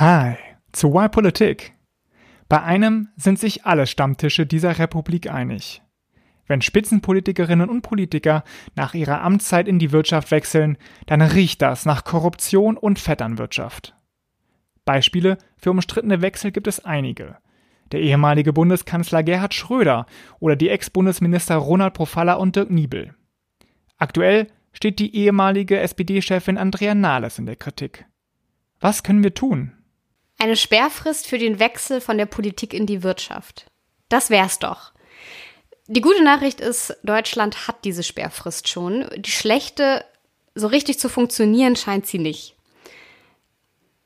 Hi, zu Why Politik. Bei einem sind sich alle Stammtische dieser Republik einig. Wenn Spitzenpolitikerinnen und Politiker nach ihrer Amtszeit in die Wirtschaft wechseln, dann riecht das nach Korruption und Vetternwirtschaft. Beispiele für umstrittene Wechsel gibt es einige. Der ehemalige Bundeskanzler Gerhard Schröder oder die Ex-Bundesminister Ronald Profalla und Dirk Niebel. Aktuell steht die ehemalige SPD-Chefin Andrea Nahles in der Kritik. Was können wir tun? Eine Sperrfrist für den Wechsel von der Politik in die Wirtschaft. Das wär's doch. Die gute Nachricht ist, Deutschland hat diese Sperrfrist schon. Die schlechte, so richtig zu funktionieren scheint sie nicht.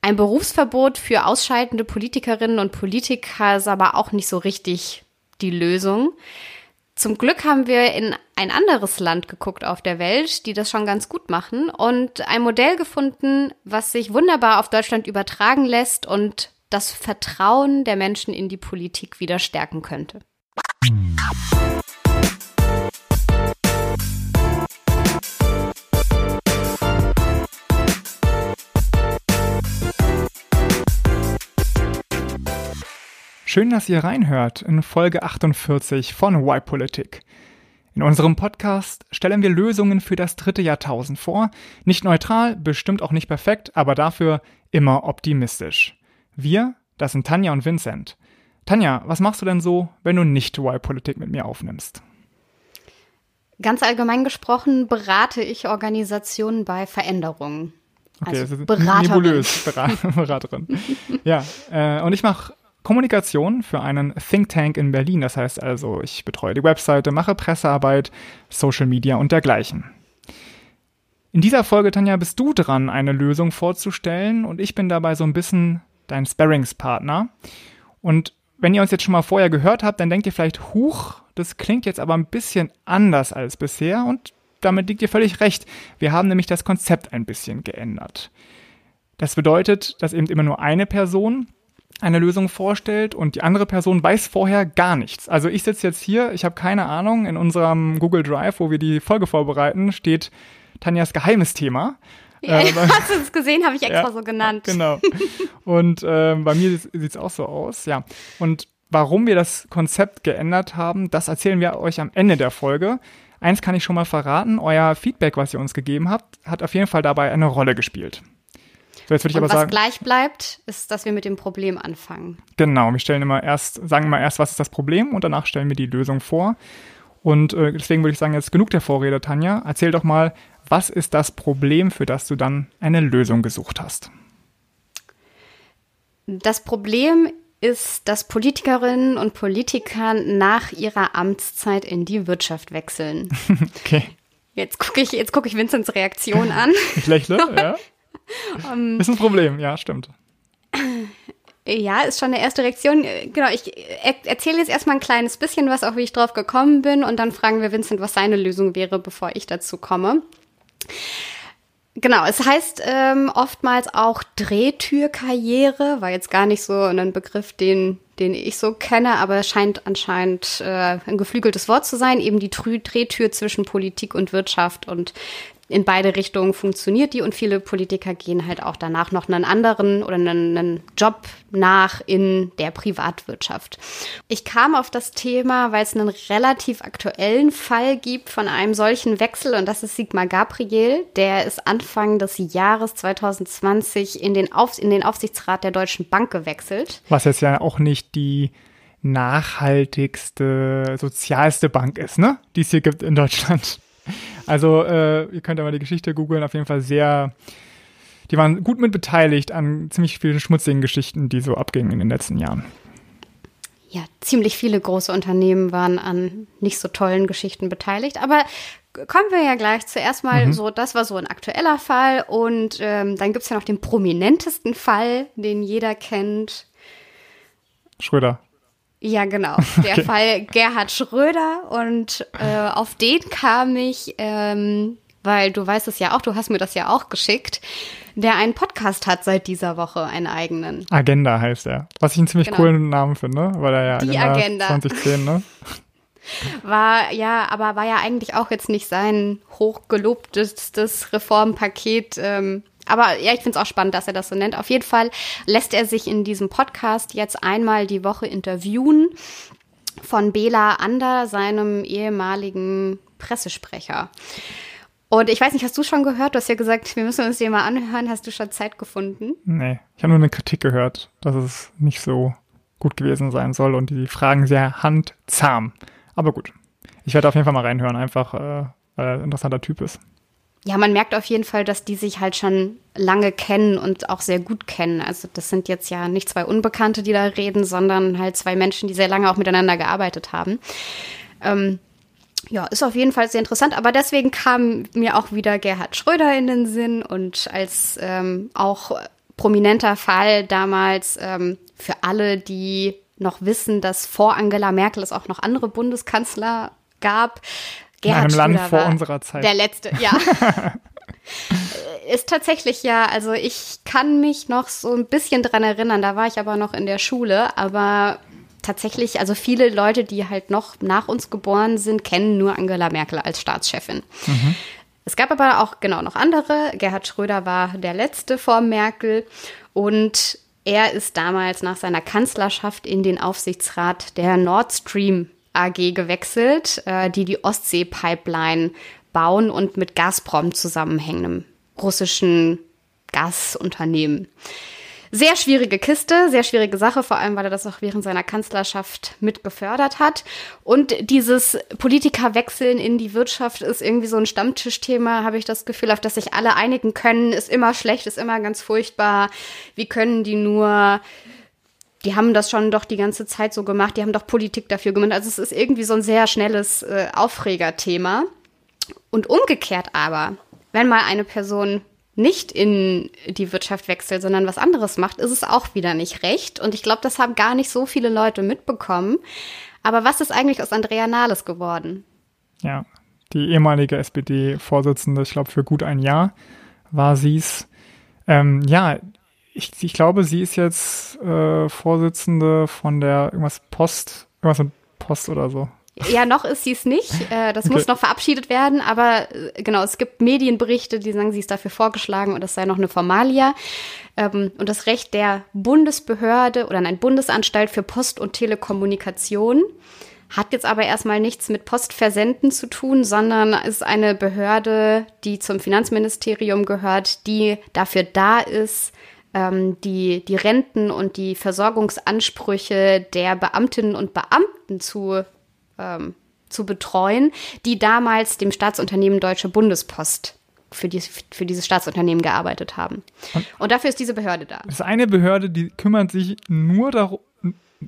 Ein Berufsverbot für ausscheidende Politikerinnen und Politiker ist aber auch nicht so richtig die Lösung. Zum Glück haben wir in ein anderes Land geguckt auf der Welt, die das schon ganz gut machen und ein Modell gefunden, was sich wunderbar auf Deutschland übertragen lässt und das Vertrauen der Menschen in die Politik wieder stärken könnte. Schön, dass ihr reinhört in Folge 48 von Why Politik. In unserem Podcast stellen wir Lösungen für das dritte Jahrtausend vor. Nicht neutral, bestimmt auch nicht perfekt, aber dafür immer optimistisch. Wir, das sind Tanja und Vincent. Tanja, was machst du denn so, wenn du nicht Why Politik mit mir aufnimmst? Ganz allgemein gesprochen berate ich Organisationen bei Veränderungen. Okay, also Beraterin. nebulös, Beraterin. ja, äh, und ich mache Kommunikation für einen Think Tank in Berlin. Das heißt also, ich betreue die Webseite, mache Pressearbeit, Social Media und dergleichen. In dieser Folge, Tanja, bist du dran, eine Lösung vorzustellen und ich bin dabei so ein bisschen dein Sparringspartner. Und wenn ihr uns jetzt schon mal vorher gehört habt, dann denkt ihr vielleicht, huch, das klingt jetzt aber ein bisschen anders als bisher und damit liegt ihr völlig recht. Wir haben nämlich das Konzept ein bisschen geändert. Das bedeutet, dass eben immer nur eine Person eine Lösung vorstellt und die andere Person weiß vorher gar nichts. Also ich sitze jetzt hier, ich habe keine Ahnung, in unserem Google Drive, wo wir die Folge vorbereiten, steht Tanjas geheimes Thema. Ja, äh, hast du es gesehen, habe ich extra ja, so genannt. Genau. Und äh, bei mir sieht es auch so aus, ja. Und warum wir das Konzept geändert haben, das erzählen wir euch am Ende der Folge. Eins kann ich schon mal verraten, euer Feedback, was ihr uns gegeben habt, hat auf jeden Fall dabei eine Rolle gespielt. So, jetzt würde ich Und aber was sagen, gleich bleibt, ist, dass wir mit dem Problem anfangen. Genau, wir stellen immer erst, sagen immer erst, was ist das Problem und danach stellen wir die Lösung vor. Und äh, deswegen würde ich sagen, jetzt genug der Vorrede, Tanja. Erzähl doch mal, was ist das Problem, für das du dann eine Lösung gesucht hast? Das Problem ist, dass Politikerinnen und Politiker nach ihrer Amtszeit in die Wirtschaft wechseln. okay. Jetzt gucke ich, jetzt gucke ich Vincents Reaktion an. Ich lächle, ja. Um, ist ein Problem, ja, stimmt. Ja, ist schon eine erste Reaktion. Genau, ich erzähle jetzt erstmal ein kleines bisschen was, auch wie ich drauf gekommen bin, und dann fragen wir Vincent, was seine Lösung wäre, bevor ich dazu komme. Genau, es heißt ähm, oftmals auch Drehtürkarriere, war jetzt gar nicht so ein Begriff, den, den ich so kenne, aber es scheint anscheinend äh, ein geflügeltes Wort zu sein, eben die Drehtür zwischen Politik und Wirtschaft und in beide Richtungen funktioniert die und viele Politiker gehen halt auch danach noch einen anderen oder einen, einen Job nach in der Privatwirtschaft. Ich kam auf das Thema, weil es einen relativ aktuellen Fall gibt von einem solchen Wechsel und das ist Sigmar Gabriel. Der ist Anfang des Jahres 2020 in den, Auf in den Aufsichtsrat der Deutschen Bank gewechselt. Was jetzt ja auch nicht die nachhaltigste, sozialste Bank ist, ne? Die es hier gibt in Deutschland. Also, äh, ihr könnt aber die Geschichte googeln, auf jeden Fall sehr. Die waren gut mit beteiligt an ziemlich vielen schmutzigen Geschichten, die so abgingen in den letzten Jahren. Ja, ziemlich viele große Unternehmen waren an nicht so tollen Geschichten beteiligt. Aber kommen wir ja gleich zuerst mal mhm. so, das war so ein aktueller Fall. Und ähm, dann gibt es ja noch den prominentesten Fall, den jeder kennt. Schröder. Ja, genau. Der okay. Fall Gerhard Schröder. Und äh, auf den kam ich, ähm, weil du weißt es ja auch, du hast mir das ja auch geschickt, der einen Podcast hat seit dieser Woche, einen eigenen. Agenda heißt er. Was ich einen ziemlich genau. coolen Namen finde, weil er ja Die Agenda, Agenda. 2010, ne? War ja, aber war ja eigentlich auch jetzt nicht sein hochgelobtestes Reformpaket ähm, aber ja, ich finde es auch spannend, dass er das so nennt. Auf jeden Fall lässt er sich in diesem Podcast jetzt einmal die Woche interviewen von Bela Ander, seinem ehemaligen Pressesprecher. Und ich weiß nicht, hast du schon gehört? Du hast ja gesagt, wir müssen uns den mal anhören. Hast du schon Zeit gefunden? Nee, ich habe nur eine Kritik gehört, dass es nicht so gut gewesen sein soll und die Fragen sehr handzahm. Aber gut, ich werde auf jeden Fall mal reinhören, einfach äh, weil er ein interessanter Typ ist. Ja, man merkt auf jeden Fall, dass die sich halt schon lange kennen und auch sehr gut kennen. Also das sind jetzt ja nicht zwei Unbekannte, die da reden, sondern halt zwei Menschen, die sehr lange auch miteinander gearbeitet haben. Ähm, ja, ist auf jeden Fall sehr interessant, aber deswegen kam mir auch wieder Gerhard Schröder in den Sinn und als ähm, auch prominenter Fall damals ähm, für alle, die noch wissen, dass vor Angela Merkel es auch noch andere Bundeskanzler gab. Gerhard in einem Schröder Land vor unserer Zeit. Der letzte, ja. ist tatsächlich ja, also ich kann mich noch so ein bisschen dran erinnern, da war ich aber noch in der Schule, aber tatsächlich, also viele Leute, die halt noch nach uns geboren sind, kennen nur Angela Merkel als Staatschefin. Mhm. Es gab aber auch genau noch andere. Gerhard Schröder war der letzte vor Merkel und er ist damals nach seiner Kanzlerschaft in den Aufsichtsrat der Nord Stream AG gewechselt, äh, die die Ostsee-Pipeline bauen und mit Gazprom zusammenhängendem russischen Gasunternehmen sehr schwierige Kiste, sehr schwierige Sache, vor allem weil er das auch während seiner Kanzlerschaft mit gefördert hat. Und dieses Politikerwechseln in die Wirtschaft ist irgendwie so ein Stammtischthema, habe ich das Gefühl, auf das sich alle einigen können, ist immer schlecht, ist immer ganz furchtbar. Wie können die nur die haben das schon doch die ganze Zeit so gemacht, die haben doch Politik dafür gemacht. Also es ist irgendwie so ein sehr schnelles äh, Aufregerthema. Und umgekehrt aber, wenn mal eine Person nicht in die Wirtschaft wechselt, sondern was anderes macht, ist es auch wieder nicht recht. Und ich glaube, das haben gar nicht so viele Leute mitbekommen. Aber was ist eigentlich aus Andrea Nahles geworden? Ja, die ehemalige SPD-Vorsitzende, ich glaube, für gut ein Jahr war sie es. Ähm, ja, ich, ich, glaube, sie ist jetzt äh, Vorsitzende von der irgendwas Post, irgendwas mit Post oder so. Ja, noch ist sie es nicht. Äh, das okay. muss noch verabschiedet werden. Aber äh, genau, es gibt Medienberichte, die sagen, sie ist dafür vorgeschlagen und das sei noch eine Formalia. Ähm, und das Recht der Bundesbehörde oder nein, Bundesanstalt für Post und Telekommunikation hat jetzt aber erstmal nichts mit Postversenden zu tun, sondern ist eine Behörde, die zum Finanzministerium gehört, die dafür da ist, ähm, die, die Renten und die Versorgungsansprüche der Beamtinnen und Beamten zu ähm, zu betreuen, die damals dem Staatsunternehmen Deutsche Bundespost für, die, für dieses Staatsunternehmen gearbeitet haben. Und, und, dafür ist diese Behörde da. Das ist eine Behörde, die kümmert sich nur darum.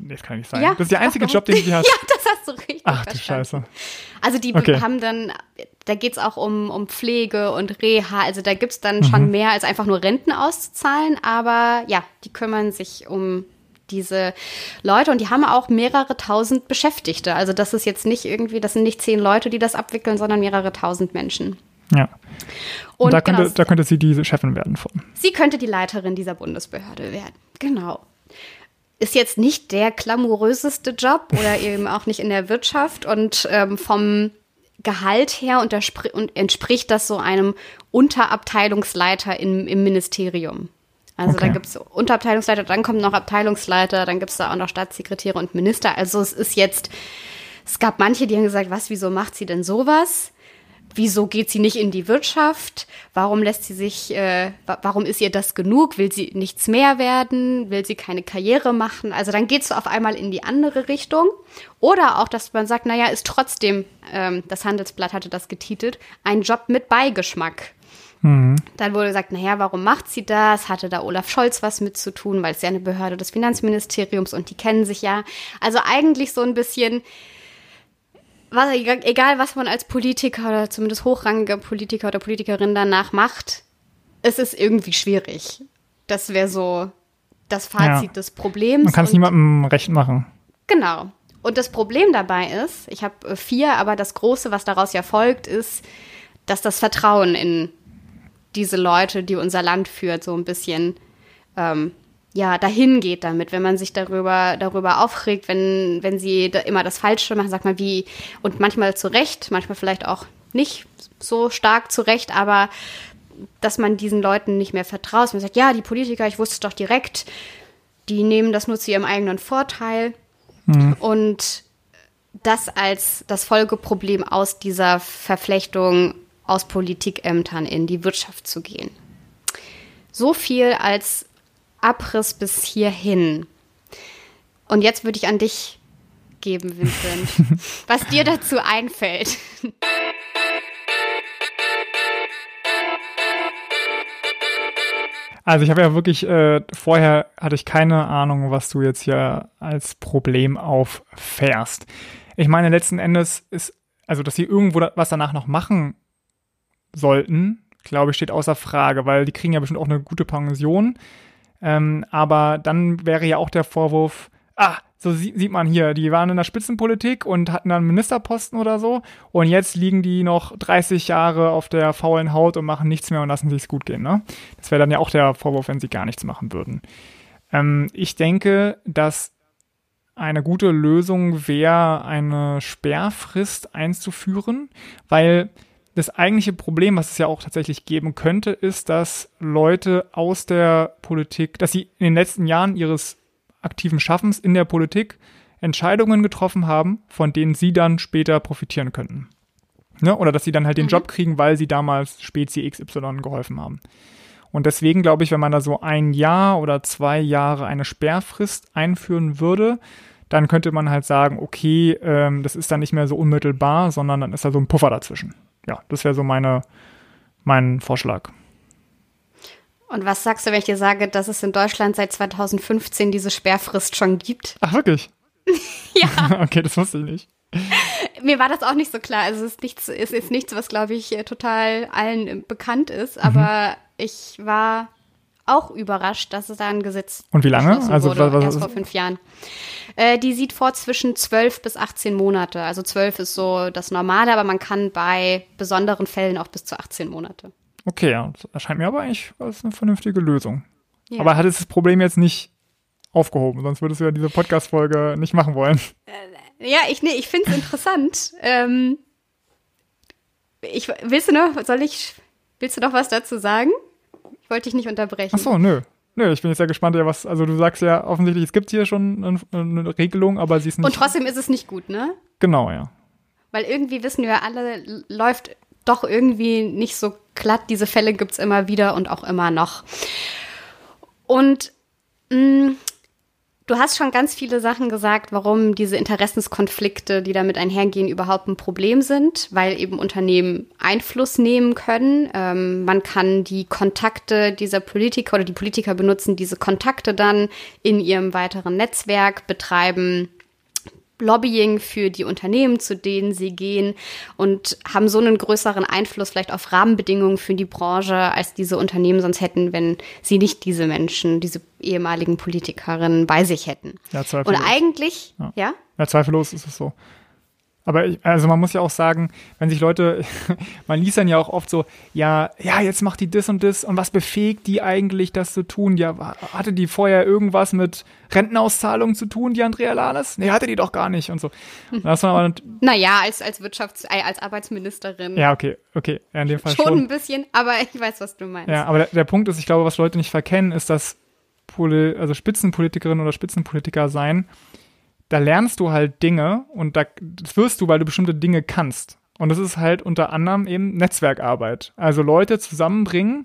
Das kann nicht sein. Ja, das ist der einzige Job, den sie hat. ja, das hast du richtig Ach du Scheiße. Also die okay. haben dann, da geht es auch um, um Pflege und Reha. Also da gibt es dann mhm. schon mehr als einfach nur Renten auszuzahlen. Aber ja, die kümmern sich um diese Leute und die haben auch mehrere tausend Beschäftigte. Also das ist jetzt nicht irgendwie, das sind nicht zehn Leute, die das abwickeln, sondern mehrere tausend Menschen. Ja. Und, und da, könnte, genau, da könnte sie diese Chefin werden von. Sie könnte die Leiterin dieser Bundesbehörde werden. Genau. Ist jetzt nicht der glamouröseste Job oder eben auch nicht in der Wirtschaft und ähm, vom Gehalt her und entspricht das so einem Unterabteilungsleiter im, im Ministerium. Also okay. da gibt es Unterabteilungsleiter, dann kommt noch Abteilungsleiter, dann gibt es da auch noch Staatssekretäre und Minister. Also es ist jetzt, es gab manche, die haben gesagt, was, wieso macht sie denn sowas? Wieso geht sie nicht in die Wirtschaft? Warum lässt sie sich, äh, warum ist ihr das genug? Will sie nichts mehr werden? Will sie keine Karriere machen? Also dann geht es auf einmal in die andere Richtung. Oder auch, dass man sagt, naja, ist trotzdem, ähm, das Handelsblatt hatte das getitelt, ein Job mit Beigeschmack. Mhm. Dann wurde gesagt, naja, warum macht sie das? Hatte da Olaf Scholz was mit zu tun, weil es ja eine Behörde des Finanzministeriums und die kennen sich ja. Also eigentlich so ein bisschen, was, egal was man als Politiker oder zumindest hochrangiger Politiker oder Politikerin danach macht, es ist irgendwie schwierig. Das wäre so das Fazit ja. des Problems. Man kann es niemandem recht machen. Genau. Und das Problem dabei ist, ich habe äh, vier, aber das Große, was daraus ja folgt, ist, dass das Vertrauen in diese Leute, die unser Land führt, so ein bisschen ähm, ja, dahin geht damit, wenn man sich darüber, darüber aufregt, wenn, wenn sie da immer das Falsche machen, sagt man wie, und manchmal zu Recht, manchmal vielleicht auch nicht so stark zu Recht, aber dass man diesen Leuten nicht mehr vertraut. Man sagt, ja, die Politiker, ich wusste es doch direkt, die nehmen das nur zu ihrem eigenen Vorteil. Mhm. Und das als das Folgeproblem aus dieser Verflechtung aus Politikämtern in die Wirtschaft zu gehen. So viel als Abriss bis hierhin. Und jetzt würde ich an dich geben, Vincent, was dir dazu einfällt. Also ich habe ja wirklich, äh, vorher hatte ich keine Ahnung, was du jetzt hier als Problem auffährst. Ich meine, letzten Endes ist, also dass sie irgendwo was danach noch machen sollten, glaube ich, steht außer Frage, weil die kriegen ja bestimmt auch eine gute Pension. Ähm, aber dann wäre ja auch der Vorwurf, ah, so sieht man hier, die waren in der Spitzenpolitik und hatten dann Ministerposten oder so und jetzt liegen die noch 30 Jahre auf der faulen Haut und machen nichts mehr und lassen sich's gut gehen. Ne? Das wäre dann ja auch der Vorwurf, wenn sie gar nichts machen würden. Ähm, ich denke, dass eine gute Lösung wäre, eine Sperrfrist einzuführen, weil das eigentliche Problem, was es ja auch tatsächlich geben könnte, ist, dass Leute aus der Politik, dass sie in den letzten Jahren ihres aktiven Schaffens in der Politik Entscheidungen getroffen haben, von denen sie dann später profitieren könnten. Ne? Oder dass sie dann halt den mhm. Job kriegen, weil sie damals Spezi XY geholfen haben. Und deswegen glaube ich, wenn man da so ein Jahr oder zwei Jahre eine Sperrfrist einführen würde, dann könnte man halt sagen, okay, ähm, das ist dann nicht mehr so unmittelbar, sondern dann ist da so ein Puffer dazwischen. Ja, das wäre so meine, mein Vorschlag. Und was sagst du, wenn ich dir sage, dass es in Deutschland seit 2015 diese Sperrfrist schon gibt? Ach, wirklich? ja. okay, das wusste ich nicht. Mir war das auch nicht so klar. Also es ist nichts, es ist nichts, was, glaube ich, total allen bekannt ist. Aber mhm. ich war auch überrascht, dass es da ein Gesetz Und wie lange? Also wurde, was, was erst vor fünf Jahren. Äh, die sieht vor zwischen 12 bis 18 Monate. Also 12 ist so das Normale, aber man kann bei besonderen Fällen auch bis zu 18 Monate. Okay, ja, das erscheint mir aber eigentlich als eine vernünftige Lösung. Ja. Aber hat es das Problem jetzt nicht aufgehoben, sonst würdest du ja diese Podcast-Folge nicht machen wollen. Äh, ja, ich, nee, ich finde es interessant. Ähm, ich, willst du noch, soll ich, willst du noch was dazu sagen? Ich wollte dich nicht unterbrechen. Ach so, nö. Nö, ich bin jetzt sehr gespannt, ja, was, also du sagst ja offensichtlich, es gibt hier schon eine, eine Regelung, aber sie ist nicht. Und trotzdem ist es nicht gut, ne? Genau, ja. Weil irgendwie wissen wir alle, läuft doch irgendwie nicht so glatt. Diese Fälle gibt es immer wieder und auch immer noch. Und mh, mm, du hast schon ganz viele Sachen gesagt, warum diese Interessenskonflikte, die damit einhergehen, überhaupt ein Problem sind, weil eben Unternehmen Einfluss nehmen können. Ähm, man kann die Kontakte dieser Politiker oder die Politiker benutzen diese Kontakte dann in ihrem weiteren Netzwerk betreiben Lobbying für die Unternehmen, zu denen sie gehen und haben so einen größeren Einfluss vielleicht auf Rahmenbedingungen für die Branche, als diese Unternehmen sonst hätten, wenn sie nicht diese Menschen, diese ehemaligen Politikerinnen bei sich hätten. Ja, zweifellos. Und eigentlich, ja. ja? Ja, zweifellos ist es so. Aber ich, also man muss ja auch sagen, wenn sich Leute, man liest dann ja auch oft so, ja, ja, jetzt macht die das und das und was befähigt die eigentlich, das zu tun? Ja, hatte die vorher irgendwas mit Rentenauszahlungen zu tun, die Andrea Lales? Nee, hatte die doch gar nicht und so. Und das war aber, naja, als, als Wirtschafts-, äh, als Arbeitsministerin. Ja, okay, okay, ja, in dem Fall schon. Schon ein bisschen, aber ich weiß, was du meinst. Ja, aber der, der Punkt ist, ich glaube, was Leute nicht verkennen, ist, dass Poli also Spitzenpolitikerinnen oder Spitzenpolitiker sein, da lernst du halt Dinge und da, das wirst du, weil du bestimmte Dinge kannst. Und das ist halt unter anderem eben Netzwerkarbeit. Also Leute zusammenbringen,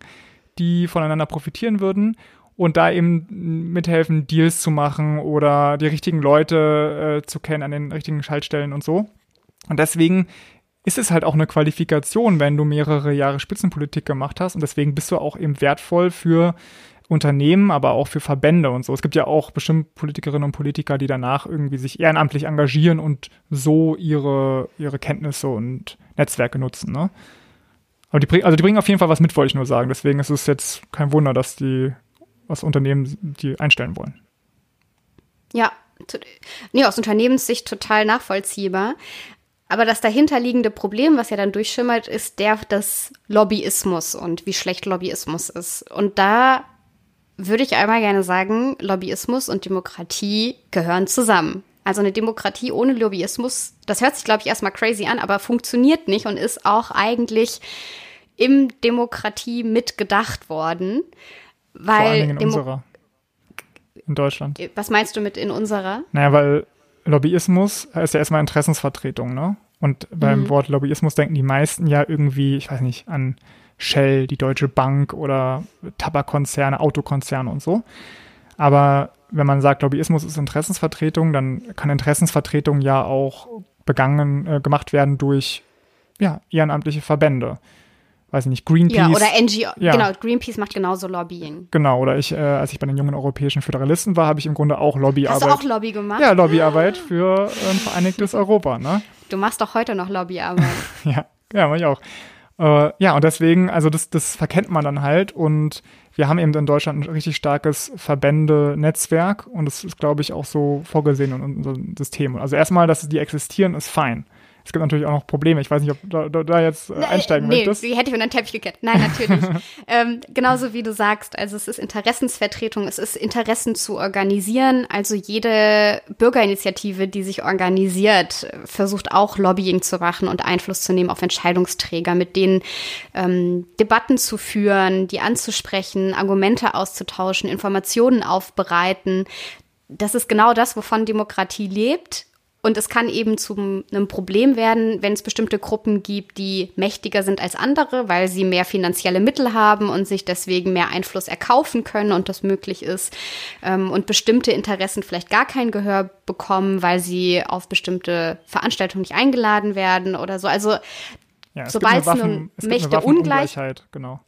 die voneinander profitieren würden und da eben mithelfen, Deals zu machen oder die richtigen Leute äh, zu kennen an den richtigen Schaltstellen und so. Und deswegen ist es halt auch eine Qualifikation, wenn du mehrere Jahre Spitzenpolitik gemacht hast und deswegen bist du auch eben wertvoll für Unternehmen, aber auch für Verbände und so. Es gibt ja auch bestimmt Politikerinnen und Politiker, die danach irgendwie sich ehrenamtlich engagieren und so ihre, ihre Kenntnisse und Netzwerke nutzen. Ne? Aber die, also die bringen auf jeden Fall was mit, wollte ich nur sagen. Deswegen ist es jetzt kein Wunder, dass die was Unternehmen die einstellen wollen. Ja, nee, aus Unternehmenssicht total nachvollziehbar. Aber das dahinterliegende Problem, was ja dann durchschimmert, ist der des Lobbyismus und wie schlecht Lobbyismus ist. Und da würde ich einmal gerne sagen, Lobbyismus und Demokratie gehören zusammen. Also eine Demokratie ohne Lobbyismus, das hört sich, glaube ich, erstmal crazy an, aber funktioniert nicht und ist auch eigentlich im Demokratie mitgedacht worden. Weil Vor allen Dingen in Demo unserer. In Deutschland. Was meinst du mit in unserer? Naja, weil Lobbyismus ist ja erstmal Interessensvertretung, ne? Und beim Mhm. Wort Lobbyismus denken die meisten ja irgendwie, ich weiß nicht, an Shell, die Deutsche Bank oder Tabakkonzerne, Autokonzerne und so. Aber wenn man sagt, Lobbyismus ist Interessensvertretung, dann kann Interessensvertretung ja auch begangen, äh, gemacht werden durch ja, ehrenamtliche Verbände. Weiß ich nicht, Greenpeace. Ja, oder NGO. Ja. Genau, Greenpeace macht genauso Lobbying. Genau, oder ich, äh, als ich bei den jungen europäischen Föderalisten war, habe ich im Grunde auch Lobbyarbeit. Hast du auch Lobby gemacht? Ja, Lobbyarbeit für ein vereinigtes Europa, ne? Du machst doch heute noch Lobbyarbeit. Ja, ja, mach ich auch. Äh, ja, und deswegen, also das, das verkennt man dann halt und wir haben eben in Deutschland ein richtig starkes Verbände-Netzwerk und das ist, glaube ich, auch so vorgesehen in unserem System. Also erstmal, dass die existieren, ist fein. Es gibt natürlich auch noch Probleme. Ich weiß nicht, ob du da, da jetzt äh, einsteigen nee, möchtest. die hätte ich unter den Teppich gekehrt. Nein, natürlich. ähm, genauso wie du sagst, also es ist Interessensvertretung, es ist Interessen zu organisieren. Also jede Bürgerinitiative, die sich organisiert, versucht auch Lobbying zu machen und Einfluss zu nehmen auf Entscheidungsträger, mit denen ähm, Debatten zu führen, die anzusprechen, Argumente auszutauschen, Informationen aufbereiten. Das ist genau das, wovon Demokratie lebt. Und es kann eben zu einem Problem werden, wenn es bestimmte Gruppen gibt, die mächtiger sind als andere, weil sie mehr finanzielle Mittel haben und sich deswegen mehr Einfluss erkaufen können und das möglich ist. Ähm, und bestimmte Interessen vielleicht gar kein Gehör bekommen, weil sie auf bestimmte Veranstaltungen nicht eingeladen werden oder so. Also ja, es sobald gibt eine es nun Waffen, es Mächte eine Waffenungleichheit, genau.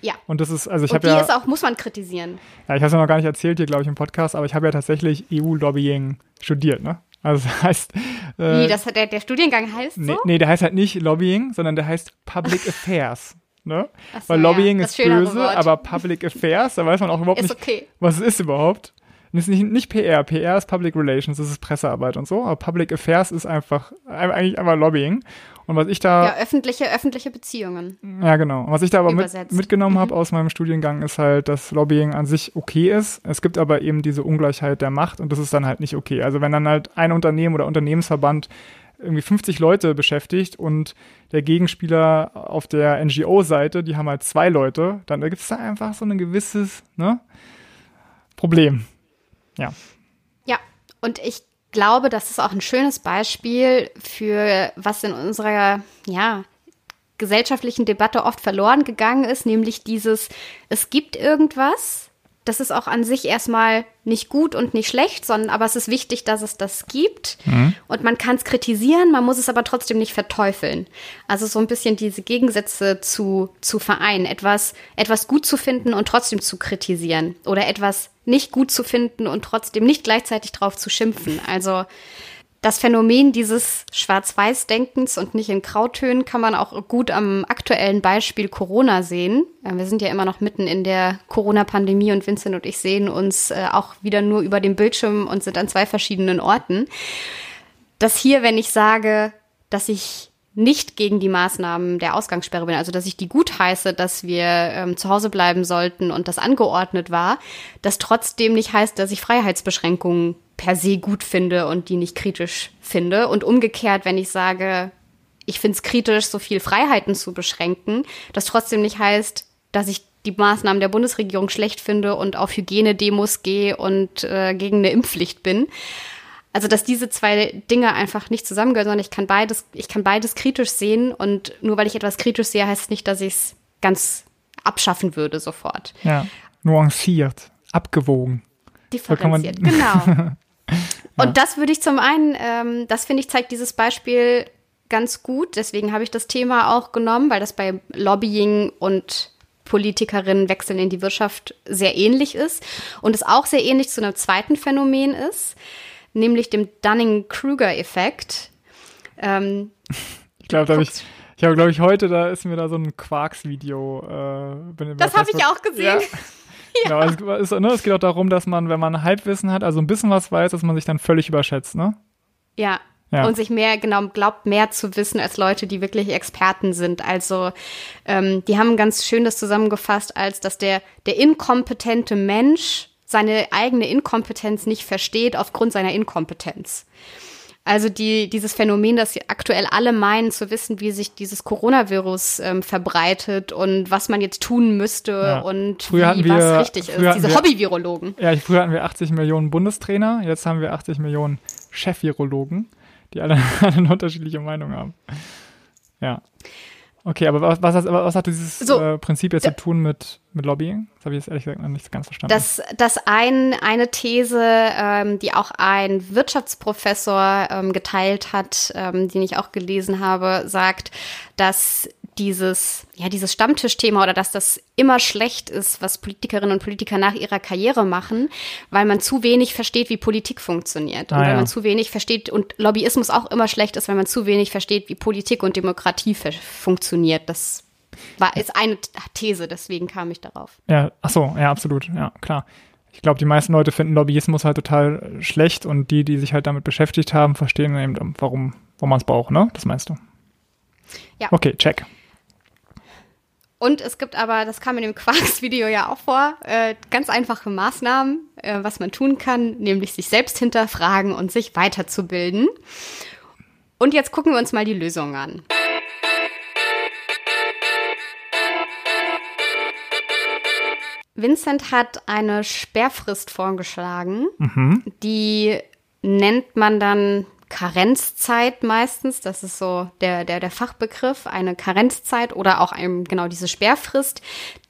ja. Und das ist, also ich habe die ja, ist auch, muss man kritisieren. ja, ich habe es ja noch gar nicht erzählt hier, glaube ich, im Podcast, aber ich habe ja tatsächlich EU-Lobbying studiert, ne? Also das heißt, äh, Wie, das der, der Studiengang heißt nee, so? nee, der heißt halt nicht Lobbying, sondern der heißt Public Affairs. Ne? So, Weil ja, Lobbying das ist böse, Wort. aber Public Affairs, da weiß man auch überhaupt Ist nicht, okay. was es ist überhaupt. Und ist nicht, nicht PR. PR ist Public Relations, das ist Pressearbeit und so, aber Public Affairs ist einfach, eigentlich einfach Lobbying. Und was ich da Ja, öffentliche, öffentliche Beziehungen. ja, genau. Und Was ich da aber mit, mitgenommen Mhm. habe aus meinem Studiengang ist halt, dass Lobbying an sich okay ist. Es gibt aber eben diese Ungleichheit der Macht und das ist dann halt nicht okay. Also wenn dann halt ein Unternehmen oder Unternehmensverband irgendwie 50 Leute beschäftigt und der Gegenspieler auf der NGO-Seite, die haben halt zwei Leute, dann gibt es da einfach so ein gewisses ne, Problem. Ja. Ja, und ich glaube, das ist auch ein schönes Beispiel für was in unserer, ja, gesellschaftlichen Debatte oft verloren gegangen ist, nämlich dieses, es gibt irgendwas, das ist auch an sich erstmal nicht gut und nicht schlecht, sondern aber es ist wichtig, dass es das gibt. Und man kann es kritisieren, man muss es aber trotzdem nicht verteufeln. Also so ein bisschen diese Gegensätze zu, zu vereinen. Etwas, etwas gut zu finden und trotzdem zu kritisieren. Oder etwas nicht gut zu finden und trotzdem nicht gleichzeitig drauf zu schimpfen. Also das Phänomen dieses Schwarz-Weiß-Denkens und nicht in Grautönen kann man auch gut am aktuellen Beispiel Corona sehen. Äh, Wir sind ja immer noch mitten in der Corona-Pandemie und Vincent und ich sehen uns äh, auch wieder nur über den Bildschirm und sind an zwei verschiedenen Orten. Dass hier, wenn ich sage, dass ich nicht gegen die Maßnahmen der Ausgangssperre bin, also dass ich die gut heiße, dass wir ähm, zu Hause bleiben sollten und das angeordnet war, das trotzdem nicht heißt, dass ich Freiheitsbeschränkungen per se gut finde und die nicht kritisch finde. Und umgekehrt, wenn ich sage, ich finde es kritisch, so viel Freiheiten zu beschränken, das trotzdem nicht heißt, dass ich die Maßnahmen der Bundesregierung schlecht finde und auf Hygienedemos gehe und äh, gegen eine Impfpflicht bin. Also, dass diese zwei Dinge einfach nicht zusammengehören, sondern ich kann beides, ich kann beides kritisch sehen und nur weil ich etwas kritisch sehe, heißt nicht, dass ich es ganz abschaffen würde sofort. Ja. Nuanciert, abgewogen. kann man- Differenziert, genau. Und das würde ich zum einen, ähm, das finde ich, zeigt dieses Beispiel ganz gut. Deswegen habe ich das Thema auch genommen, weil das bei Lobbying und Politikerinnen wechseln in die Wirtschaft sehr ähnlich ist und es auch sehr ähnlich zu einem zweiten Phänomen ist, nämlich dem Dunning-Kruger-Effekt. Ähm, Ich glaube, da habe ich, ich habe, glaube ich, heute, da ist mir da so ein Quarks-Video. Äh, Das habe ich auch gesehen. Ja. Genau, es, ne, es geht auch darum, dass man, wenn man Halbwissen hat, also ein bisschen was weiß, dass man sich dann völlig überschätzt, ne? Ja. Ja. Und sich mehr, genau, glaubt mehr zu wissen als Leute, die wirklich Experten sind. Also, ähm, die haben ganz schön das zusammengefasst, als dass der, der inkompetente Mensch seine eigene Inkompetenz nicht versteht aufgrund seiner Inkompetenz. Also die, dieses Phänomen, dass aktuell alle meinen zu wissen, wie sich dieses Coronavirus ähm, verbreitet und was man jetzt tun müsste ja. und früher wie wir, was richtig ist. Diese Hobby-Virologen. Ja, früher hatten wir 80 Millionen Bundestrainer, jetzt haben wir 80 Millionen Chef-Virologen, die alle, alle eine unterschiedliche Meinung haben. Ja. Okay, aber was, was, was hat dieses so, äh, Prinzip jetzt zu tun mit, mit Lobbying? Das habe ich jetzt ehrlich gesagt noch nicht ganz verstanden. Das, das ein, eine These, ähm, die auch ein Wirtschaftsprofessor ähm, geteilt hat, ähm, den ich auch gelesen habe, sagt, dass dieses, ja, dieses Stammtischthema oder dass das immer schlecht ist, was Politikerinnen und Politiker nach ihrer Karriere machen, weil man zu wenig versteht, wie Politik funktioniert. Und ah, weil ja. man zu wenig versteht, und Lobbyismus auch immer schlecht ist, weil man zu wenig versteht, wie Politik und Demokratie funktioniert. Das war ist eine These, deswegen kam ich darauf. Ja, ach so, ja, absolut, ja, klar. Ich glaube, die meisten Leute finden Lobbyismus halt total schlecht und die, die sich halt damit beschäftigt haben, verstehen eben, warum, warum man es braucht, ne? Das meinst du? Ja. Okay, check. Und es gibt aber, das kam in dem Quarks-Video ja auch vor, äh, ganz einfache Maßnahmen, äh, was man tun kann, nämlich sich selbst hinterfragen und sich weiterzubilden. Und jetzt gucken wir uns mal die Lösung an. Vincent hat eine Sperrfrist vorgeschlagen, mhm. die nennt man dann Karenzzeit meistens, das ist so der, der, der Fachbegriff, eine Karenzzeit oder auch ein, genau diese Sperrfrist,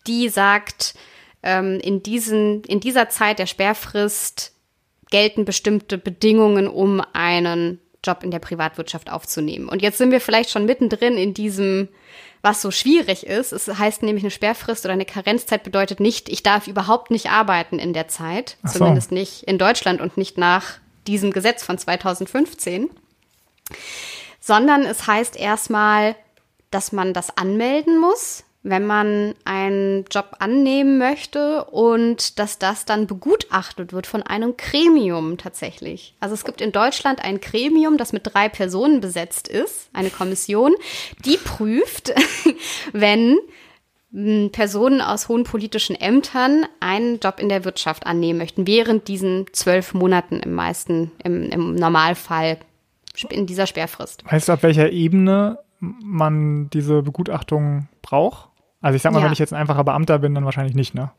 die sagt, ähm, in, diesen, in dieser Zeit der Sperrfrist gelten bestimmte Bedingungen, um einen Job in der Privatwirtschaft aufzunehmen. Und jetzt sind wir vielleicht schon mittendrin in diesem, was so schwierig ist. Es heißt nämlich eine Sperrfrist oder eine Karenzzeit bedeutet nicht, ich darf überhaupt nicht arbeiten in der Zeit, so. zumindest nicht in Deutschland und nicht nach diesem Gesetz von 2015, sondern es heißt erstmal, dass man das anmelden muss, wenn man einen Job annehmen möchte und dass das dann begutachtet wird von einem Gremium tatsächlich. Also es gibt in Deutschland ein Gremium, das mit drei Personen besetzt ist, eine Kommission, die prüft, wenn Personen aus hohen politischen Ämtern einen Job in der Wirtschaft annehmen möchten, während diesen zwölf Monaten im meisten, im, im Normalfall in dieser Sperrfrist. Weißt du, ab welcher Ebene man diese Begutachtung braucht? Also ich sag mal, ja. wenn ich jetzt ein einfacher Beamter bin, dann wahrscheinlich nicht, ne?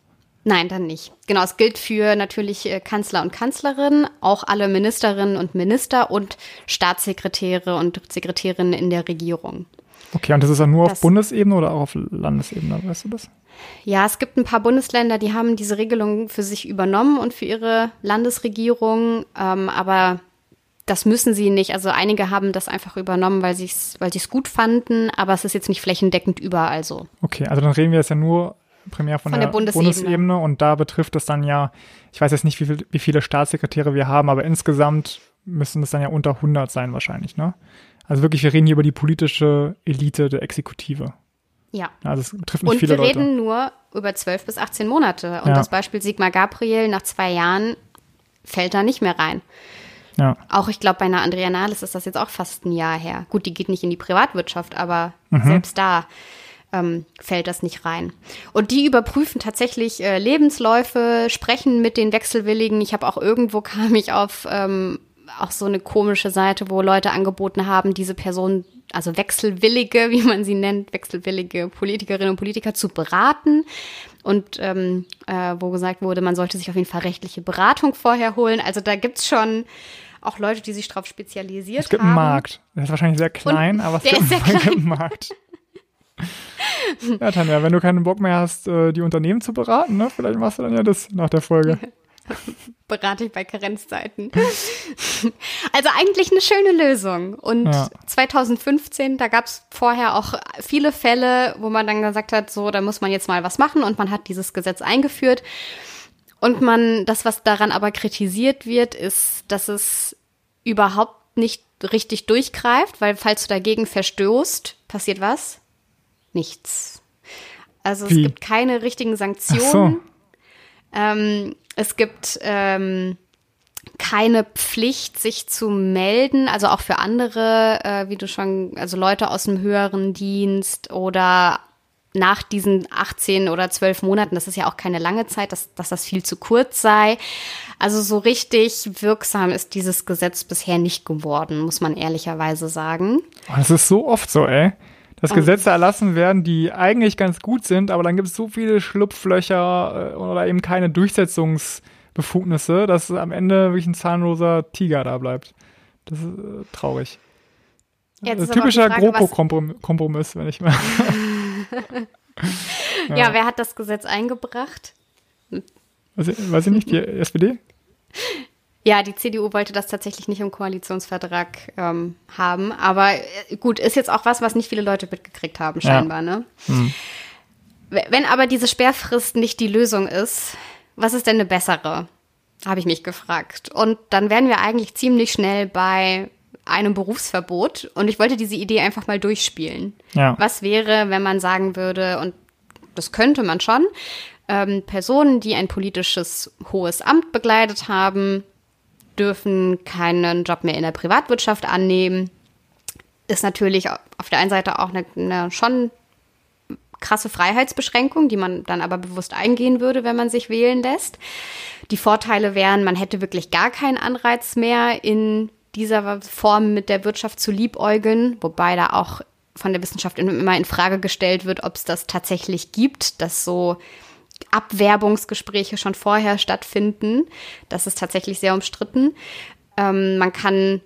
Nein, dann nicht. Genau, es gilt für natürlich äh, Kanzler und Kanzlerinnen, auch alle Ministerinnen und Minister und Staatssekretäre und Sekretärinnen in der Regierung. Okay, und das ist dann nur auf Bundesebene oder auch auf Landesebene, weißt du das? Ja, es gibt ein paar Bundesländer, die haben diese Regelung für sich übernommen und für ihre Landesregierung, ähm, aber das müssen sie nicht. Also einige haben das einfach übernommen, weil sie es weil sie's gut fanden, aber es ist jetzt nicht flächendeckend überall so. Okay, also dann reden wir jetzt ja nur primär von, von der, der Bundesebene. Bundesebene. und da betrifft es dann ja, ich weiß jetzt nicht, wie, viel, wie viele Staatssekretäre wir haben, aber insgesamt müssen es dann ja unter 100 sein wahrscheinlich, ne? Also wirklich, wir reden hier über die politische Elite der Exekutive. Ja. Also es trifft nicht und viele Leute. Und wir reden nur über 12 bis 18 Monate. Und ja. das Beispiel Sigmar Gabriel nach zwei Jahren fällt da nicht mehr rein. Ja. Auch ich glaube, bei einer Andrea Nahles ist das jetzt auch fast ein Jahr her. Gut, die geht nicht in die Privatwirtschaft, aber mhm. selbst da ähm, fällt das nicht rein. Und die überprüfen tatsächlich äh, Lebensläufe, sprechen mit den Wechselwilligen. Ich habe auch irgendwo kam ich auf ähm, auch so eine komische Seite, wo Leute angeboten haben, diese Person, also wechselwillige, wie man sie nennt, wechselwillige Politikerinnen und Politiker zu beraten. Und ähm, äh, wo gesagt wurde, man sollte sich auf jeden Fall rechtliche Beratung vorher holen. Also da gibt's schon auch Leute, die sich darauf spezialisiert haben. Es gibt haben. einen Markt. Der ist wahrscheinlich sehr klein, und aber es gibt, ist sehr klein. einen Markt. ja, Tanja, wenn du keinen Bock mehr hast, äh, die Unternehmen zu beraten, ne, vielleicht machst du dann ja das nach der Folge. berate ich bei Karenzzeiten. also eigentlich eine schöne Lösung. Und ja. 2015, da gab es vorher auch viele Fälle, wo man dann gesagt hat, so, da muss man jetzt mal was machen und man hat dieses Gesetz eingeführt. Und man, das, was daran aber kritisiert wird, ist, dass es überhaupt nicht richtig durchgreift, weil falls du dagegen verstoßt, passiert was? Nichts. Also Wie? es gibt keine richtigen Sanktionen. Ähm, es gibt ähm, keine Pflicht, sich zu melden, also auch für andere, äh, wie du schon, also Leute aus dem höheren Dienst oder nach diesen 18 oder 12 Monaten, das ist ja auch keine lange Zeit, dass, dass das viel zu kurz sei. Also so richtig wirksam ist dieses Gesetz bisher nicht geworden, muss man ehrlicherweise sagen. Das ist so oft so, ey. Dass Gesetze erlassen werden, die eigentlich ganz gut sind, aber dann gibt es so viele Schlupflöcher äh, oder eben keine Durchsetzungsbefugnisse, dass am Ende wirklich ein zahnloser Tiger da bleibt. Das ist äh, traurig. Jetzt typischer GroKo-Kompromiss, wenn ich mal. ja. ja, wer hat das Gesetz eingebracht? Weiß ich, weiß ich nicht, die SPD? Ja, die CDU wollte das tatsächlich nicht im Koalitionsvertrag ähm, haben. Aber äh, gut, ist jetzt auch was, was nicht viele Leute mitgekriegt haben, scheinbar. Ja. Ne? Hm. Wenn aber diese Sperrfrist nicht die Lösung ist, was ist denn eine bessere? Habe ich mich gefragt. Und dann wären wir eigentlich ziemlich schnell bei einem Berufsverbot. Und ich wollte diese Idee einfach mal durchspielen. Ja. Was wäre, wenn man sagen würde, und das könnte man schon, ähm, Personen, die ein politisches hohes Amt begleitet haben, dürfen keinen Job mehr in der Privatwirtschaft annehmen. Ist natürlich auf der einen Seite auch eine, eine schon krasse Freiheitsbeschränkung, die man dann aber bewusst eingehen würde, wenn man sich wählen lässt. Die Vorteile wären, man hätte wirklich gar keinen Anreiz mehr, in dieser Form mit der Wirtschaft zu liebäugeln, wobei da auch von der Wissenschaft immer in Frage gestellt wird, ob es das tatsächlich gibt, dass so Abwerbungsgespräche schon vorher stattfinden. Das ist tatsächlich sehr umstritten. Ähm, man kann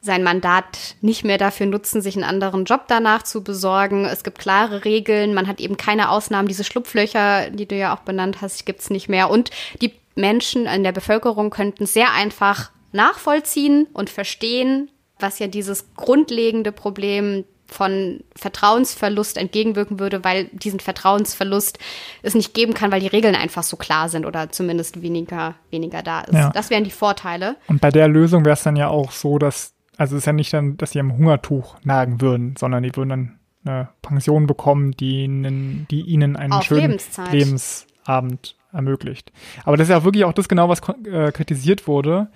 sein Mandat nicht mehr dafür nutzen, sich einen anderen Job danach zu besorgen. Es gibt klare Regeln, man hat eben keine Ausnahmen. Diese Schlupflöcher, die du ja auch benannt hast, gibt es nicht mehr. Und die Menschen in der Bevölkerung könnten sehr einfach nachvollziehen und verstehen, was ja dieses grundlegende Problem von Vertrauensverlust entgegenwirken würde, weil diesen Vertrauensverlust es nicht geben kann, weil die Regeln einfach so klar sind oder zumindest weniger, weniger da ist. Ja. Das wären die Vorteile. Und bei der Lösung wäre es dann ja auch so, dass, also es ist ja nicht dann, dass sie am Hungertuch nagen würden, sondern die würden dann eine Pension bekommen, die ihnen, die ihnen einen Auf schönen Lebenszeit. Lebensabend ermöglicht. Aber das ist ja wirklich auch das genau, was äh, kritisiert wurde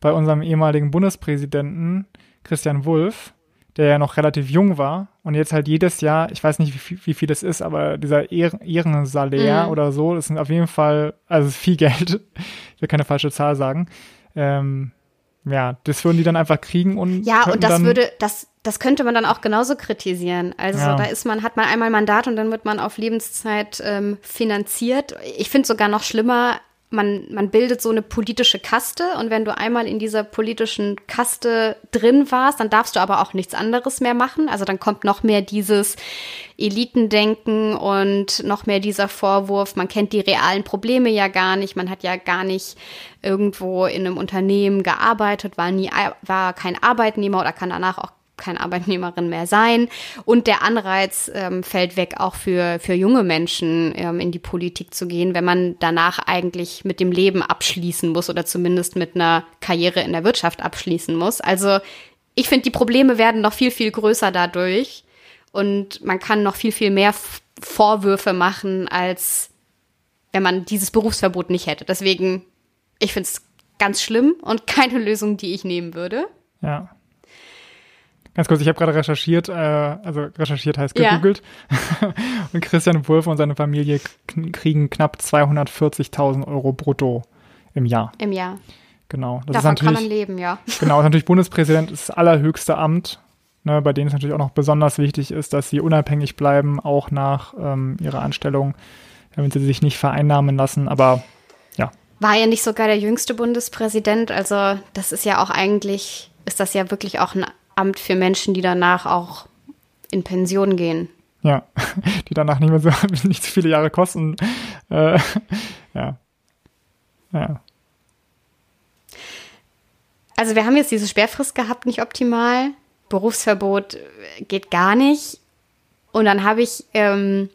bei unserem ehemaligen Bundespräsidenten Christian Wulff, der ja noch relativ jung war und jetzt halt jedes Jahr, ich weiß nicht, wie viel, wie viel das ist, aber dieser Ehren Ehrensalär mhm. oder so, das sind auf jeden Fall, also viel Geld, ich will keine falsche Zahl sagen. Ähm, ja, das würden die dann einfach kriegen und ja und das würde das das könnte man dann auch genauso kritisieren. Also ja. da ist man hat man einmal Mandat und dann wird man auf Lebenszeit ähm, finanziert. Ich finde sogar noch schlimmer man, man bildet so eine politische Kaste und wenn du einmal in dieser politischen Kaste drin warst, dann darfst du aber auch nichts anderes mehr machen. Also dann kommt noch mehr dieses Elitendenken und noch mehr dieser Vorwurf, man kennt die realen Probleme ja gar nicht, man hat ja gar nicht irgendwo in einem Unternehmen gearbeitet, war nie war kein Arbeitnehmer oder kann danach auch keine Arbeitnehmerin mehr sein. Und der Anreiz ähm, fällt weg, auch für, für junge Menschen ähm, in die Politik zu gehen, wenn man danach eigentlich mit dem Leben abschließen muss oder zumindest mit einer Karriere in der Wirtschaft abschließen muss. Also ich finde, die Probleme werden noch viel, viel größer dadurch. Und man kann noch viel, viel mehr Vorwürfe machen, als wenn man dieses Berufsverbot nicht hätte. Deswegen, ich finde es ganz schlimm und keine Lösung, die ich nehmen würde. Ja. Ganz kurz, ich habe gerade recherchiert, äh, also recherchiert heißt gegoogelt. Ja. und Christian Wulff und seine Familie kriegen knapp 240.000 Euro brutto im Jahr. Im Jahr. Genau. Das Davon ist natürlich, kann man leben, ja. Genau, ist natürlich Bundespräsident ist das allerhöchste Amt, ne, bei denen es natürlich auch noch besonders wichtig ist, dass sie unabhängig bleiben, auch nach ähm, ihrer Anstellung, damit sie sich nicht vereinnahmen lassen. Aber ja. War ja nicht sogar der jüngste Bundespräsident, also das ist ja auch eigentlich, ist das ja wirklich auch ein Amt für Menschen, die danach auch in Pension gehen. Ja, die danach nicht mehr so nicht so viele Jahre kosten. Äh, ja. Ja. Also wir haben jetzt diese Sperrfrist gehabt, nicht optimal. Berufsverbot geht gar nicht. Und dann habe ich ähm,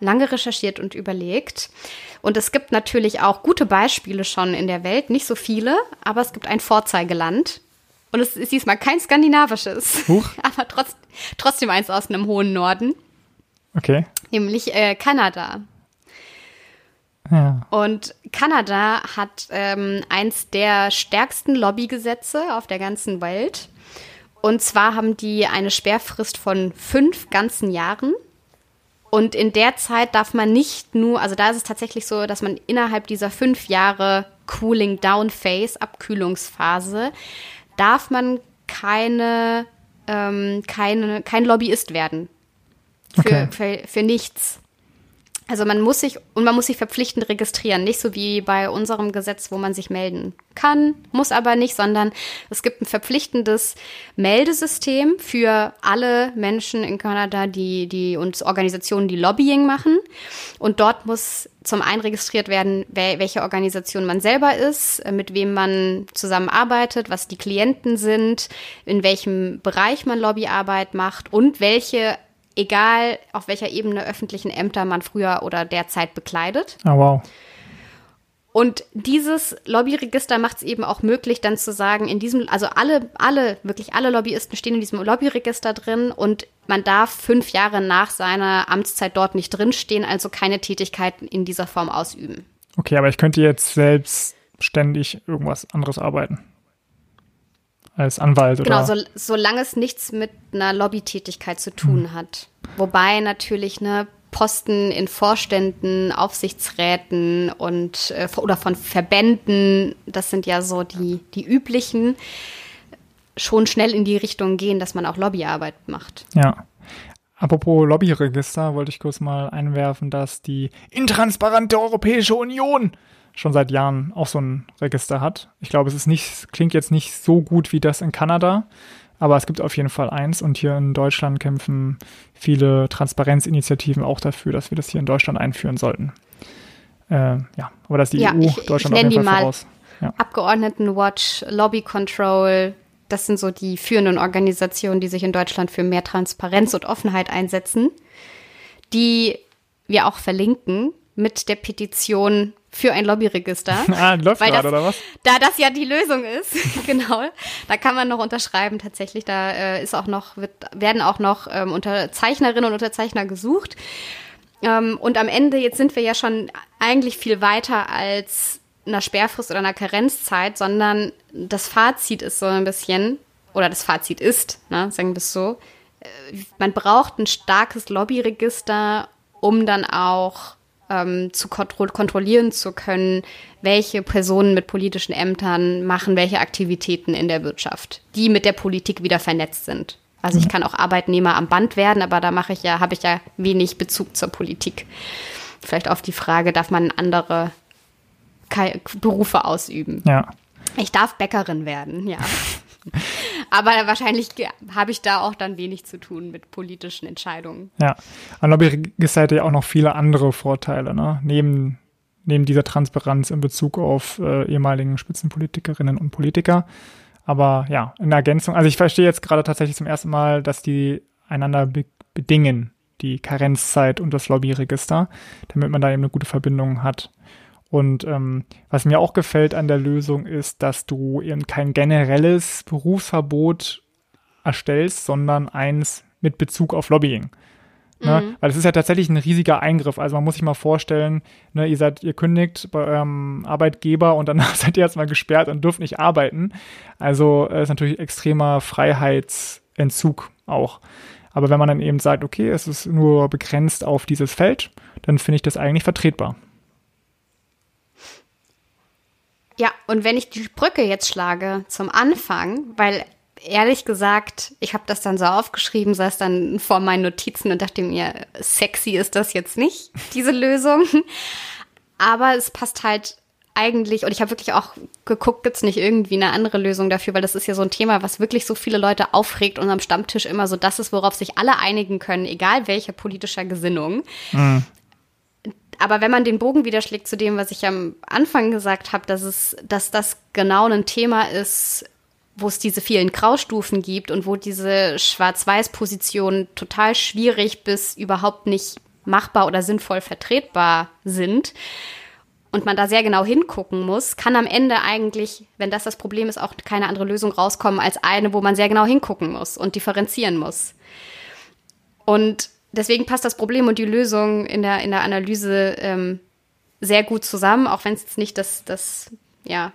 lange recherchiert und überlegt. Und es gibt natürlich auch gute Beispiele schon in der Welt, nicht so viele, aber es gibt ein Vorzeigeland, und es ist diesmal kein skandinavisches, Huch. aber trotz, trotzdem eins aus einem hohen Norden. Okay. Nämlich äh, Kanada. Ja. Und Kanada hat ähm, eins der stärksten Lobbygesetze auf der ganzen Welt. Und zwar haben die eine Sperrfrist von fünf ganzen Jahren. Und in der Zeit darf man nicht nur, also da ist es tatsächlich so, dass man innerhalb dieser fünf Jahre Cooling Down Phase, Abkühlungsphase, darf man keine, ähm, keine, kein Lobbyist werden. Für, okay. für, für nichts. Also man muss sich und man muss sich verpflichtend registrieren, nicht so wie bei unserem Gesetz, wo man sich melden kann, muss aber nicht, sondern es gibt ein verpflichtendes Meldesystem für alle Menschen in Kanada, die die und Organisationen, die Lobbying machen. Und dort muss zum einen registriert werden, welche Organisation man selber ist, mit wem man zusammenarbeitet, was die Klienten sind, in welchem Bereich man Lobbyarbeit macht und welche egal auf welcher Ebene öffentlichen Ämter man früher oder derzeit bekleidet. Oh, wow. Und dieses Lobbyregister macht es eben auch möglich, dann zu sagen, in diesem, also alle, alle, wirklich alle Lobbyisten stehen in diesem Lobbyregister drin und man darf fünf Jahre nach seiner Amtszeit dort nicht drinstehen, also keine Tätigkeiten in dieser Form ausüben. Okay, aber ich könnte jetzt selbstständig irgendwas anderes arbeiten als Anwalt genau, oder? Genau, so, solange es nichts mit einer Lobbytätigkeit zu tun mhm. hat. Wobei natürlich ne Posten in Vorständen, Aufsichtsräten und äh, oder von Verbänden, das sind ja so die die üblichen, schon schnell in die Richtung gehen, dass man auch Lobbyarbeit macht. Ja. Apropos Lobbyregister, wollte ich kurz mal einwerfen, dass die intransparente Europäische Union schon seit Jahren auch so ein Register hat. Ich glaube, es ist nicht, klingt jetzt nicht so gut wie das in Kanada, aber es gibt auf jeden Fall eins und hier in Deutschland kämpfen viele Transparenzinitiativen auch dafür, dass wir das hier in Deutschland einführen sollten. Äh, ja, aber das ist die ja, EU, ich, Deutschland ich auf jeden Fall voraus. Ja. Abgeordnetenwatch, Lobby Control, das sind so die führenden Organisationen, die sich in Deutschland für mehr Transparenz und Offenheit einsetzen, die wir auch verlinken mit der Petition für ein Lobbyregister. Ah, läuft gerade, das, oder was? Da das ja die Lösung ist, genau. Da kann man noch unterschreiben tatsächlich. Da äh, ist auch noch, wird, werden auch noch ähm, Unterzeichnerinnen und Unterzeichner gesucht. Ähm, und am Ende, jetzt sind wir ja schon eigentlich viel weiter als einer Sperrfrist oder einer Karenzzeit, sondern das Fazit ist so ein bisschen, oder das Fazit ist, ne, sagen wir es so, äh, man braucht ein starkes Lobbyregister, um dann auch ähm, zu kontro kontrollieren zu können, welche Personen mit politischen Ämtern machen welche Aktivitäten in der Wirtschaft, die mit der Politik wieder vernetzt sind. Also ich mhm. kann auch Arbeitnehmer am Band werden, aber da mache ich ja, habe ich ja wenig Bezug zur Politik. Vielleicht auf die Frage, darf man andere Berufe ausüben? Ja. Ich darf Bäckerin werden, ja. Aber wahrscheinlich habe ich da auch dann wenig zu tun mit politischen Entscheidungen. Ja, an Lobbyregister hätte ja auch noch viele andere Vorteile, ne? Neben, neben dieser Transparenz in Bezug auf äh, ehemaligen Spitzenpolitikerinnen und Politiker. Aber ja, in Ergänzung, also ich verstehe jetzt gerade tatsächlich zum ersten Mal, dass die einander be bedingen, die Karenzzeit und das Lobbyregister, damit man da eben eine gute Verbindung hat. Und ähm, was mir auch gefällt an der Lösung ist, dass du eben kein generelles Berufsverbot erstellst, sondern eins mit Bezug auf Lobbying. Ne? Mhm. Weil es ist ja tatsächlich ein riesiger Eingriff. Also man muss sich mal vorstellen, ne, ihr seid, ihr kündigt bei eurem Arbeitgeber und danach seid ihr erstmal gesperrt und dürft nicht arbeiten. Also äh, ist natürlich extremer Freiheitsentzug auch. Aber wenn man dann eben sagt, okay, es ist nur begrenzt auf dieses Feld, dann finde ich das eigentlich vertretbar. Ja, und wenn ich die Brücke jetzt schlage zum Anfang, weil ehrlich gesagt, ich habe das dann so aufgeschrieben, saß dann vor meinen Notizen und dachte mir, sexy ist das jetzt nicht, diese Lösung. Aber es passt halt eigentlich, und ich habe wirklich auch geguckt, gibt's nicht irgendwie eine andere Lösung dafür, weil das ist ja so ein Thema, was wirklich so viele Leute aufregt und am Stammtisch immer so das ist, worauf sich alle einigen können, egal welcher politischer Gesinnung. Mhm aber wenn man den Bogen wieder schlägt zu dem, was ich am Anfang gesagt habe, dass es, dass das genau ein Thema ist, wo es diese vielen Graustufen gibt und wo diese Schwarz-Weiß-Positionen total schwierig bis überhaupt nicht machbar oder sinnvoll vertretbar sind und man da sehr genau hingucken muss, kann am Ende eigentlich, wenn das das Problem ist, auch keine andere Lösung rauskommen als eine, wo man sehr genau hingucken muss und differenzieren muss. Und deswegen passt das Problem und die Lösung in der, in der Analyse ähm, sehr gut zusammen, auch wenn es jetzt nicht das, das ja,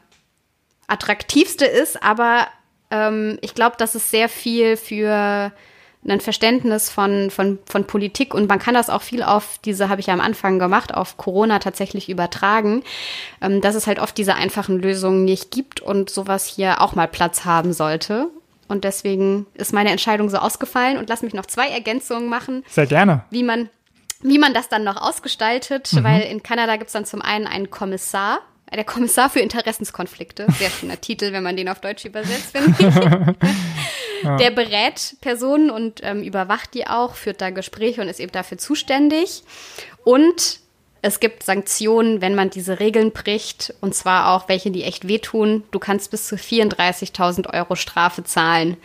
attraktivste ist, aber ähm, ich glaube, dass es sehr viel für ein Verständnis von, von, von Politik und man kann das auch viel auf diese, habe ich ja am Anfang gemacht, auf Corona tatsächlich übertragen, ähm, dass es halt oft diese einfachen Lösungen nicht gibt und sowas hier auch mal Platz haben sollte. Und deswegen ist meine Entscheidung so ausgefallen und lass mich noch zwei Ergänzungen machen. Sehr gerne. Wie man, wie man das dann noch ausgestaltet, mhm. weil in Kanada gibt es dann zum einen einen Kommissar, der Kommissar für Interessenskonflikte. Sehr schöner Titel, wenn man den auf Deutsch übersetzt, finde ich. ja. Der berät Personen und ähm, überwacht die auch, führt da Gespräche und ist eben dafür zuständig. Und es gibt Sanktionen, wenn man diese Regeln bricht, und zwar auch welche, die echt wehtun. Du kannst bis zu 34.000 Euro Strafe zahlen,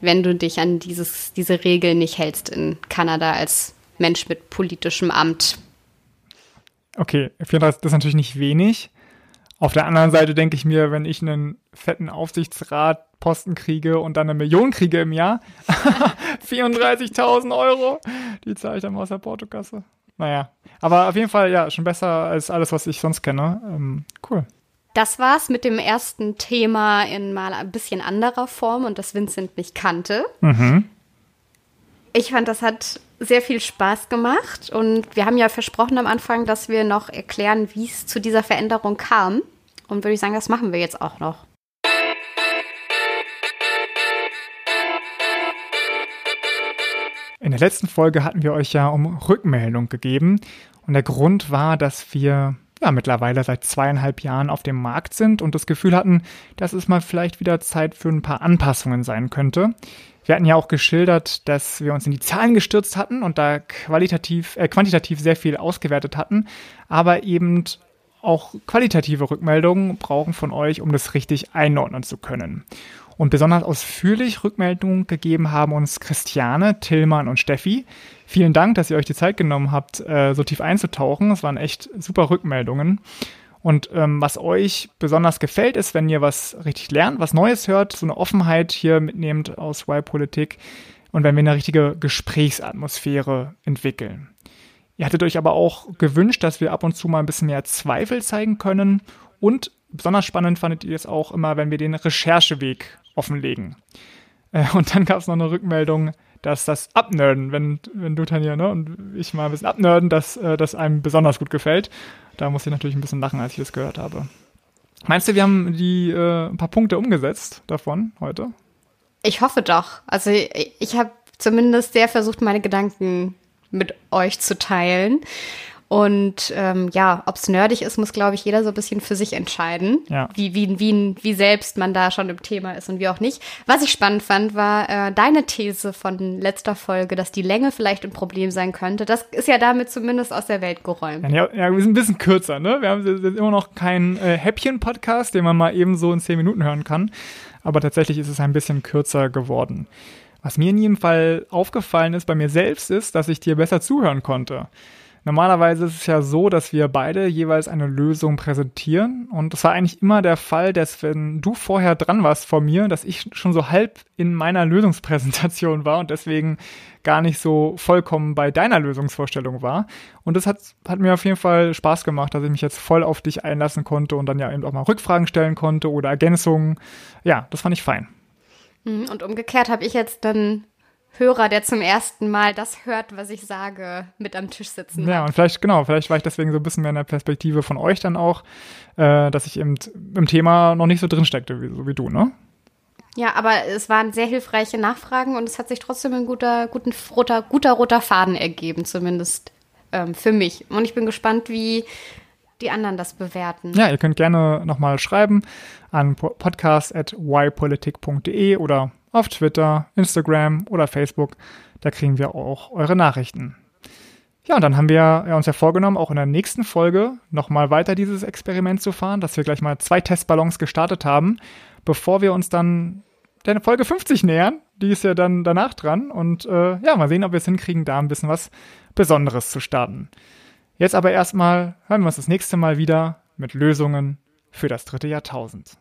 wenn du dich an dieses, diese Regeln nicht hältst in Kanada als Mensch mit politischem Amt. Okay, 34 das ist natürlich nicht wenig. Auf der anderen Seite denke ich mir, wenn ich einen fetten Aufsichtsratposten kriege und dann eine Million kriege im Jahr, 34.000 Euro, die zahle ich dann mal aus der Portokasse. Naja, aber auf jeden Fall, ja, schon besser als alles, was ich sonst kenne. Ähm, cool. Das war's mit dem ersten Thema in mal ein bisschen anderer Form und das Vincent nicht kannte. Mhm. Ich fand, das hat sehr viel Spaß gemacht und wir haben ja versprochen am Anfang, dass wir noch erklären, wie es zu dieser Veränderung kam. Und würde ich sagen, das machen wir jetzt auch noch. In der letzten Folge hatten wir euch ja um Rückmeldung gegeben und der Grund war, dass wir ja mittlerweile seit zweieinhalb Jahren auf dem Markt sind und das Gefühl hatten, dass es mal vielleicht wieder Zeit für ein paar Anpassungen sein könnte. Wir hatten ja auch geschildert, dass wir uns in die Zahlen gestürzt hatten und da qualitativ, äh, quantitativ sehr viel ausgewertet hatten, aber eben auch qualitative Rückmeldungen brauchen von euch, um das richtig einordnen zu können. Und besonders ausführlich Rückmeldungen gegeben haben uns Christiane, Tillmann und Steffi. Vielen Dank, dass ihr euch die Zeit genommen habt, äh, so tief einzutauchen. Es waren echt super Rückmeldungen. Und ähm, was euch besonders gefällt, ist, wenn ihr was richtig lernt, was Neues hört, so eine Offenheit hier mitnehmt aus Y-Politik und wenn wir eine richtige Gesprächsatmosphäre entwickeln. Ihr hattet euch aber auch gewünscht, dass wir ab und zu mal ein bisschen mehr Zweifel zeigen können und besonders spannend fandet ihr es auch immer, wenn wir den Rechercheweg offenlegen. Äh, und dann gab es noch eine Rückmeldung, dass das Abnerden, wenn, wenn du, Tanja, ne, und ich mal ein bisschen abnerden, dass äh, das einem besonders gut gefällt. Da muss ich natürlich ein bisschen lachen, als ich das gehört habe. Meinst du, wir haben die äh, ein paar Punkte umgesetzt davon heute? Ich hoffe doch. Also ich, ich habe zumindest sehr versucht, meine Gedanken mit euch zu teilen. Und ähm, ja, ob es nerdig ist, muss, glaube ich, jeder so ein bisschen für sich entscheiden, ja. wie, wie, wie, wie selbst man da schon im Thema ist und wie auch nicht. Was ich spannend fand, war äh, deine These von letzter Folge, dass die Länge vielleicht ein Problem sein könnte. Das ist ja damit zumindest aus der Welt geräumt. Ja, ja wir sind ein bisschen kürzer, ne? Wir haben jetzt immer noch keinen äh, Häppchen-Podcast, den man mal eben so in zehn Minuten hören kann. Aber tatsächlich ist es ein bisschen kürzer geworden. Was mir in jedem Fall aufgefallen ist bei mir selbst, ist, dass ich dir besser zuhören konnte. Normalerweise ist es ja so, dass wir beide jeweils eine Lösung präsentieren. Und das war eigentlich immer der Fall, dass wenn du vorher dran warst vor mir, dass ich schon so halb in meiner Lösungspräsentation war und deswegen gar nicht so vollkommen bei deiner Lösungsvorstellung war. Und das hat, hat mir auf jeden Fall Spaß gemacht, dass ich mich jetzt voll auf dich einlassen konnte und dann ja eben auch mal Rückfragen stellen konnte oder Ergänzungen. Ja, das fand ich fein. Mhm, und umgekehrt habe ich jetzt dann Hörer, der zum ersten Mal das hört, was ich sage, mit am Tisch sitzen. Ja, hat. und vielleicht, genau, vielleicht war ich deswegen so ein bisschen mehr in der Perspektive von euch dann auch, äh, dass ich eben im Thema noch nicht so drin steckte, wie, so wie du, ne? Ja, aber es waren sehr hilfreiche Nachfragen und es hat sich trotzdem ein guter, guten, roter, guter roter Faden ergeben, zumindest ähm, für mich. Und ich bin gespannt, wie die anderen das bewerten. Ja, ihr könnt gerne nochmal schreiben an podcast.ypolitik.de oder auf Twitter, Instagram oder Facebook. Da kriegen wir auch eure Nachrichten. Ja, und dann haben wir uns ja vorgenommen, auch in der nächsten Folge nochmal weiter dieses Experiment zu fahren, dass wir gleich mal zwei Testballons gestartet haben, bevor wir uns dann der Folge 50 nähern. Die ist ja dann danach dran. Und äh, ja, mal sehen, ob wir es hinkriegen, da ein bisschen was Besonderes zu starten. Jetzt aber erstmal hören wir uns das nächste Mal wieder mit Lösungen für das dritte Jahrtausend.